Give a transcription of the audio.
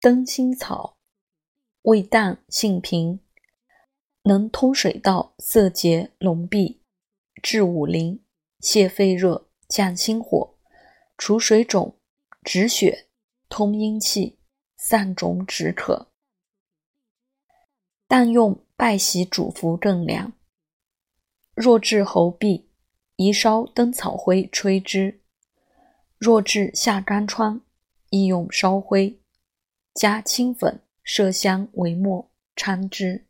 灯心草，味淡，性平，能通水道，涩结脓闭，治五淋，泻肺热，降心火，除水肿，止血，通阴气，散肿止渴。但用败喜煮服更凉。若治喉痹，宜烧灯草灰吹之；若治下干疮，宜用烧灰加青粉麝香为末，掺之。